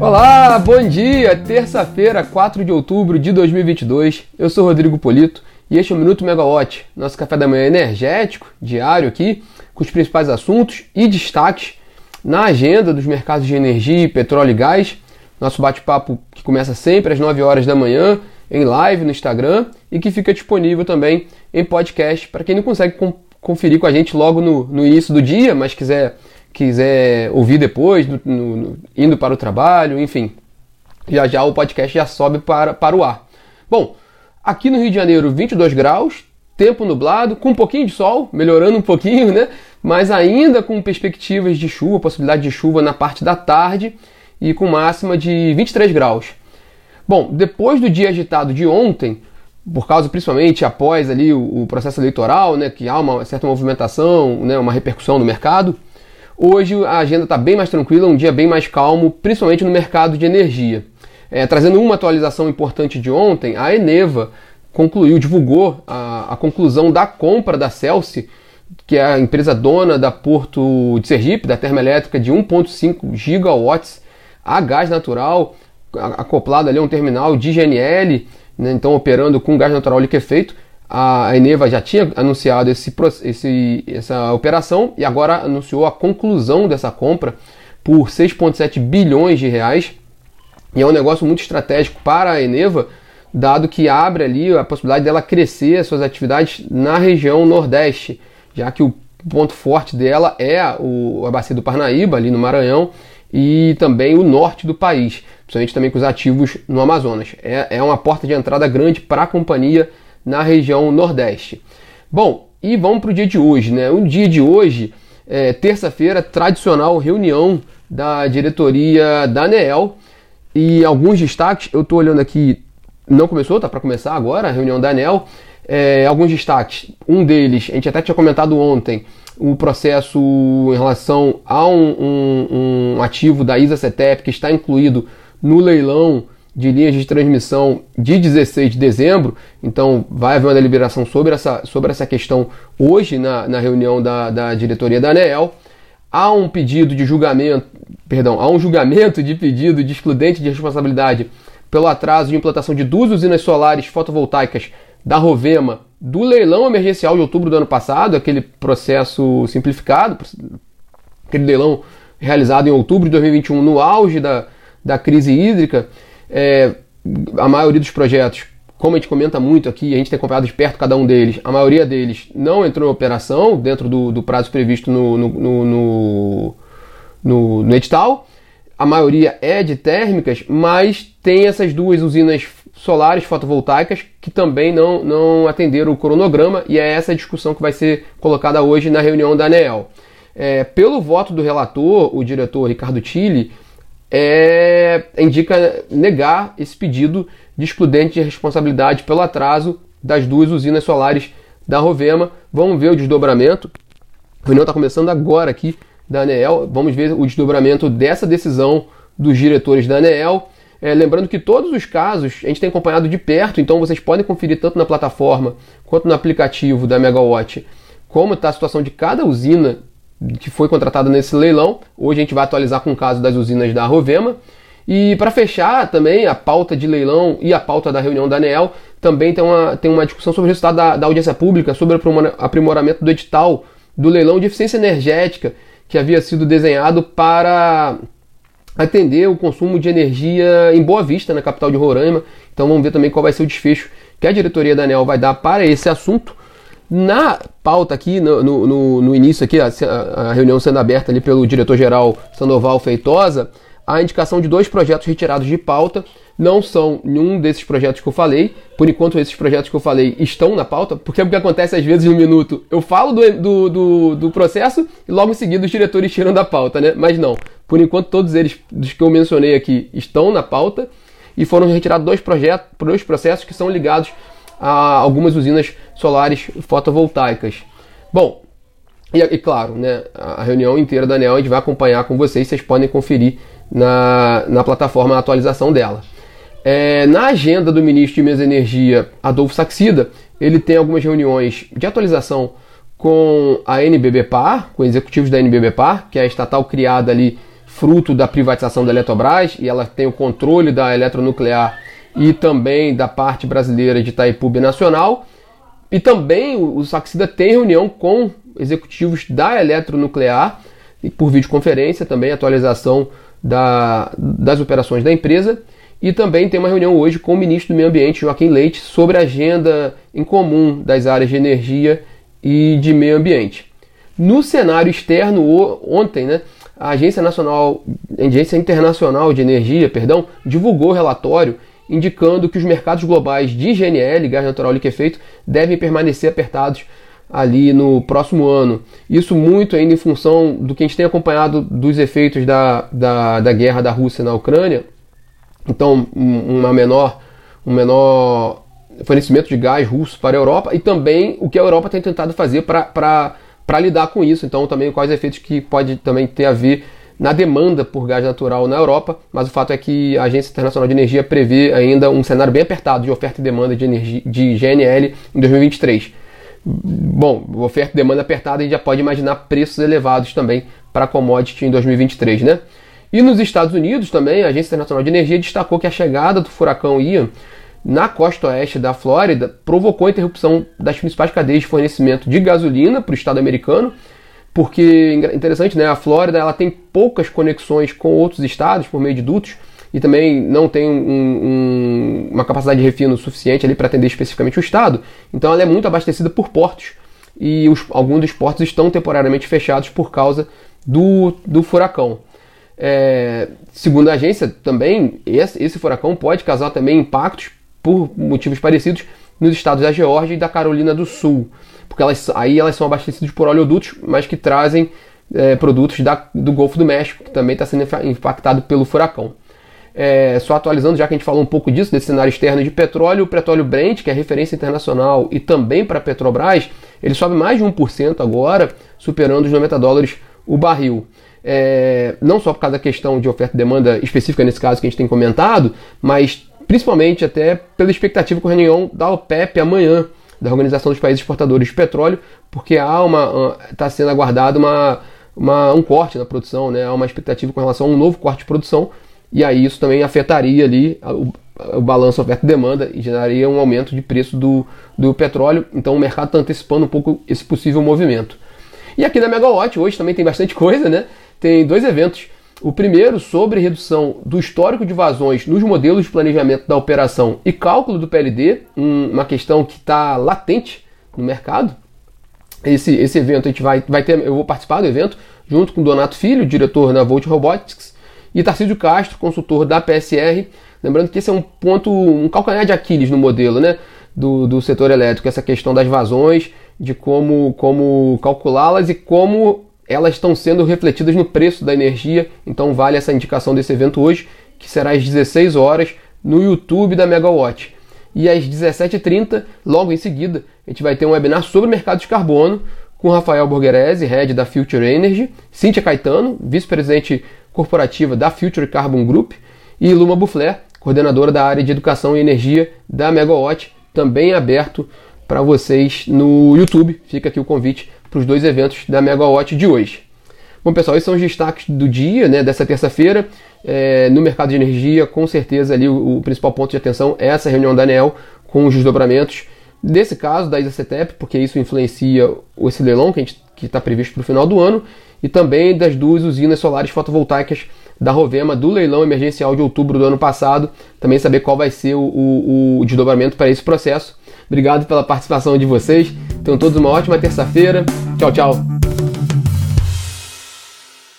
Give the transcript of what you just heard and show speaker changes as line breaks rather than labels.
Olá, bom dia! Terça-feira, 4 de outubro de 2022. Eu sou Rodrigo Polito e este é o Minuto Megawatt, nosso café da manhã energético, diário aqui, com os principais assuntos e destaques na agenda dos mercados de energia, petróleo e gás. Nosso bate-papo que começa sempre às 9 horas da manhã, em live no Instagram e que fica disponível também em podcast para quem não consegue conferir com a gente logo no, no início do dia, mas quiser quiser ouvir depois, no, no, indo para o trabalho, enfim, já já o podcast já sobe para, para o ar. Bom, aqui no Rio de Janeiro, 22 graus, tempo nublado, com um pouquinho de sol, melhorando um pouquinho, né? Mas ainda com perspectivas de chuva, possibilidade de chuva na parte da tarde e com máxima de 23 graus. Bom, depois do dia agitado de ontem, por causa principalmente após ali o, o processo eleitoral, né, que há uma certa movimentação, né, uma repercussão no mercado, Hoje a agenda está bem mais tranquila, um dia bem mais calmo, principalmente no mercado de energia. É, trazendo uma atualização importante de ontem, a Eneva concluiu, divulgou a, a conclusão da compra da Celsi, que é a empresa dona da Porto de Sergipe, da termoelétrica de 1,5 gigawatts a gás natural, acoplado ali a um terminal de GNL, né, então operando com gás natural liquefeito a Eneva já tinha anunciado esse, esse, essa operação e agora anunciou a conclusão dessa compra por 6,7 bilhões de reais. E é um negócio muito estratégico para a Eneva, dado que abre ali a possibilidade dela crescer as suas atividades na região Nordeste, já que o ponto forte dela é o, a bacia do Parnaíba, ali no Maranhão, e também o norte do país, principalmente também com os ativos no Amazonas. É, é uma porta de entrada grande para a companhia na região Nordeste. Bom, e vamos para o dia de hoje, né? O dia de hoje, é, terça-feira, tradicional reunião da diretoria da ANEEL e alguns destaques. Eu estou olhando aqui, não começou, tá para começar agora a reunião da ANEEL. É, alguns destaques. Um deles, a gente até tinha comentado ontem, o processo em relação a um, um, um ativo da ISA-CETEP que está incluído no leilão de linhas de transmissão de 16 de dezembro, então vai haver uma deliberação sobre essa, sobre essa questão hoje na, na reunião da, da diretoria da ANEEL. Há um pedido de julgamento, perdão, há um julgamento de pedido de excludente de responsabilidade pelo atraso de implantação de duas usinas solares fotovoltaicas da Rovema do leilão emergencial de outubro do ano passado, aquele processo simplificado, aquele leilão realizado em outubro de 2021 no auge da, da crise hídrica. É, a maioria dos projetos, como a gente comenta muito aqui, a gente tem acompanhado de perto cada um deles, a maioria deles não entrou em operação dentro do, do prazo previsto no, no, no, no, no edital. A maioria é de térmicas, mas tem essas duas usinas solares fotovoltaicas que também não, não atenderam o cronograma e é essa discussão que vai ser colocada hoje na reunião da ANEEL. É, pelo voto do relator, o diretor Ricardo Tille, é, indica negar esse pedido de excludente de responsabilidade pelo atraso das duas usinas solares da Rovema. Vamos ver o desdobramento. A reunião está começando agora aqui da ANEEL. Vamos ver o desdobramento dessa decisão dos diretores da ANEEL. É, lembrando que todos os casos a gente tem acompanhado de perto, então vocês podem conferir tanto na plataforma quanto no aplicativo da Megawatt como está a situação de cada usina que foi contratada nesse leilão. Hoje a gente vai atualizar com o caso das usinas da Rovema. E para fechar também a pauta de leilão e a pauta da reunião da ANEEL, também tem uma, tem uma discussão sobre o resultado da, da audiência pública, sobre o aprimoramento do edital do leilão de eficiência energética, que havia sido desenhado para atender o consumo de energia em Boa Vista, na capital de Roraima. Então vamos ver também qual vai ser o desfecho que a diretoria da ANEL vai dar para esse assunto. Na pauta aqui, no, no, no início aqui, a, a, reunião sendo aberta ali pelo diretor-geral Sandoval Feitosa, a indicação de dois projetos retirados de pauta. Não são nenhum desses projetos que eu falei. Por enquanto, esses projetos que eu falei estão na pauta, porque é o que acontece às vezes no minuto. Eu falo do, do, do, do processo e logo em seguida os diretores tiram da pauta, né? Mas não. Por enquanto, todos eles dos que eu mencionei aqui estão na pauta e foram retirados dois projetos, dois processos que são ligados a algumas usinas solares fotovoltaicas. Bom, e, e, claro, né, a reunião inteira da ANEL a gente vai acompanhar com vocês, vocês podem conferir na, na plataforma a atualização dela. É, na agenda do ministro de Minas e Energia, Adolfo Saxida, ele tem algumas reuniões de atualização com a NBB Par, com executivos da NBB Par, que é a estatal criada ali fruto da privatização da Eletrobras e ela tem o controle da eletronuclear e também da parte brasileira de Itaipu Nacional. E também o Saxida tem reunião com executivos da eletronuclear e por videoconferência, também atualização da, das operações da empresa. E também tem uma reunião hoje com o ministro do Meio Ambiente, Joaquim Leite, sobre a agenda em comum das áreas de energia e de meio ambiente. No cenário externo, ontem, né, a Agência Nacional, Agência Internacional de Energia, perdão, divulgou o relatório indicando que os mercados globais de GNL, gás natural liquefeito, devem permanecer apertados ali no próximo ano. Isso muito ainda em função do que a gente tem acompanhado dos efeitos da, da, da guerra da Rússia na Ucrânia. Então, uma menor, um menor fornecimento de gás russo para a Europa e também o que a Europa tem tentado fazer para lidar com isso. Então, também quais efeitos que pode também ter a ver na demanda por gás natural na Europa, mas o fato é que a Agência Internacional de Energia prevê ainda um cenário bem apertado de oferta e demanda de, energia, de GNL em 2023. Bom, oferta e demanda apertada, a gente já pode imaginar preços elevados também para a commodity em 2023, né? E nos Estados Unidos também, a Agência Internacional de Energia destacou que a chegada do furacão Ian na costa oeste da Flórida provocou a interrupção das principais cadeias de fornecimento de gasolina para o estado americano, porque interessante, né? A Flórida ela tem poucas conexões com outros estados por meio de dutos e também não tem um, um, uma capacidade de refino suficiente ali para atender especificamente o estado. Então ela é muito abastecida por portos e os, alguns dos portos estão temporariamente fechados por causa do, do furacão. É, segundo a agência, também esse, esse furacão pode causar também impactos por motivos parecidos nos estados da Geórgia e da Carolina do Sul, porque elas, aí elas são abastecidas por oleodutos, mas que trazem é, produtos da, do Golfo do México, que também está sendo impactado pelo furacão. É, só atualizando, já que a gente falou um pouco disso, desse cenário externo de petróleo, o petróleo Brent, que é referência internacional e também para a Petrobras, ele sobe mais de 1% agora, superando os 90 dólares o barril. É, não só por causa da questão de oferta e demanda específica nesse caso que a gente tem comentado, mas principalmente até pela expectativa com a reunião da OPEP amanhã, da Organização dos Países Exportadores de Petróleo, porque há uma está sendo aguardado uma, uma, um corte na produção, né? há uma expectativa com relação a um novo corte de produção, e aí isso também afetaria ali o, o balanço oferta e demanda e geraria um aumento de preço do, do petróleo, então o mercado está antecipando um pouco esse possível movimento. E aqui na Megawatt hoje também tem bastante coisa, né? Tem dois eventos o primeiro sobre redução do histórico de vazões nos modelos de planejamento da operação e cálculo do PLD, uma questão que está latente no mercado. Esse, esse evento a gente vai, vai ter, eu vou participar do evento junto com Donato Filho, diretor na Volt Robotics, e Tarcísio Castro, consultor da PSR. Lembrando que esse é um ponto, um calcanhar de Aquiles no modelo né, do, do setor elétrico, essa questão das vazões, de como, como calculá-las e como elas estão sendo refletidas no preço da energia, então vale essa indicação desse evento hoje, que será às 16 horas no YouTube da Megawatt. E às 17h30, logo em seguida, a gente vai ter um webinar sobre mercado de carbono com Rafael Borgherese, head da Future Energy, Cíntia Caetano, vice-presidente corporativa da Future Carbon Group, e Luma Buffler, coordenadora da área de educação e energia da Megawatt, também aberto para vocês no YouTube. Fica aqui o convite para os dois eventos da Megawatt de hoje. Bom, pessoal, esses são os destaques do dia, né, dessa terça-feira. É, no mercado de energia, com certeza ali o, o, principal ponto de atenção é essa reunião da ANEL com os desdobramentos desse caso da ISACETEP, porque isso influencia esse leilão que está previsto para o final do ano, e também das duas usinas solares fotovoltaicas da Rovema do leilão emergencial de outubro do ano passado, também saber qual vai ser o, o, o desdobramento para esse processo. Obrigado pela participação de vocês. Tenham todos uma ótima terça-feira. Tchau, tchau.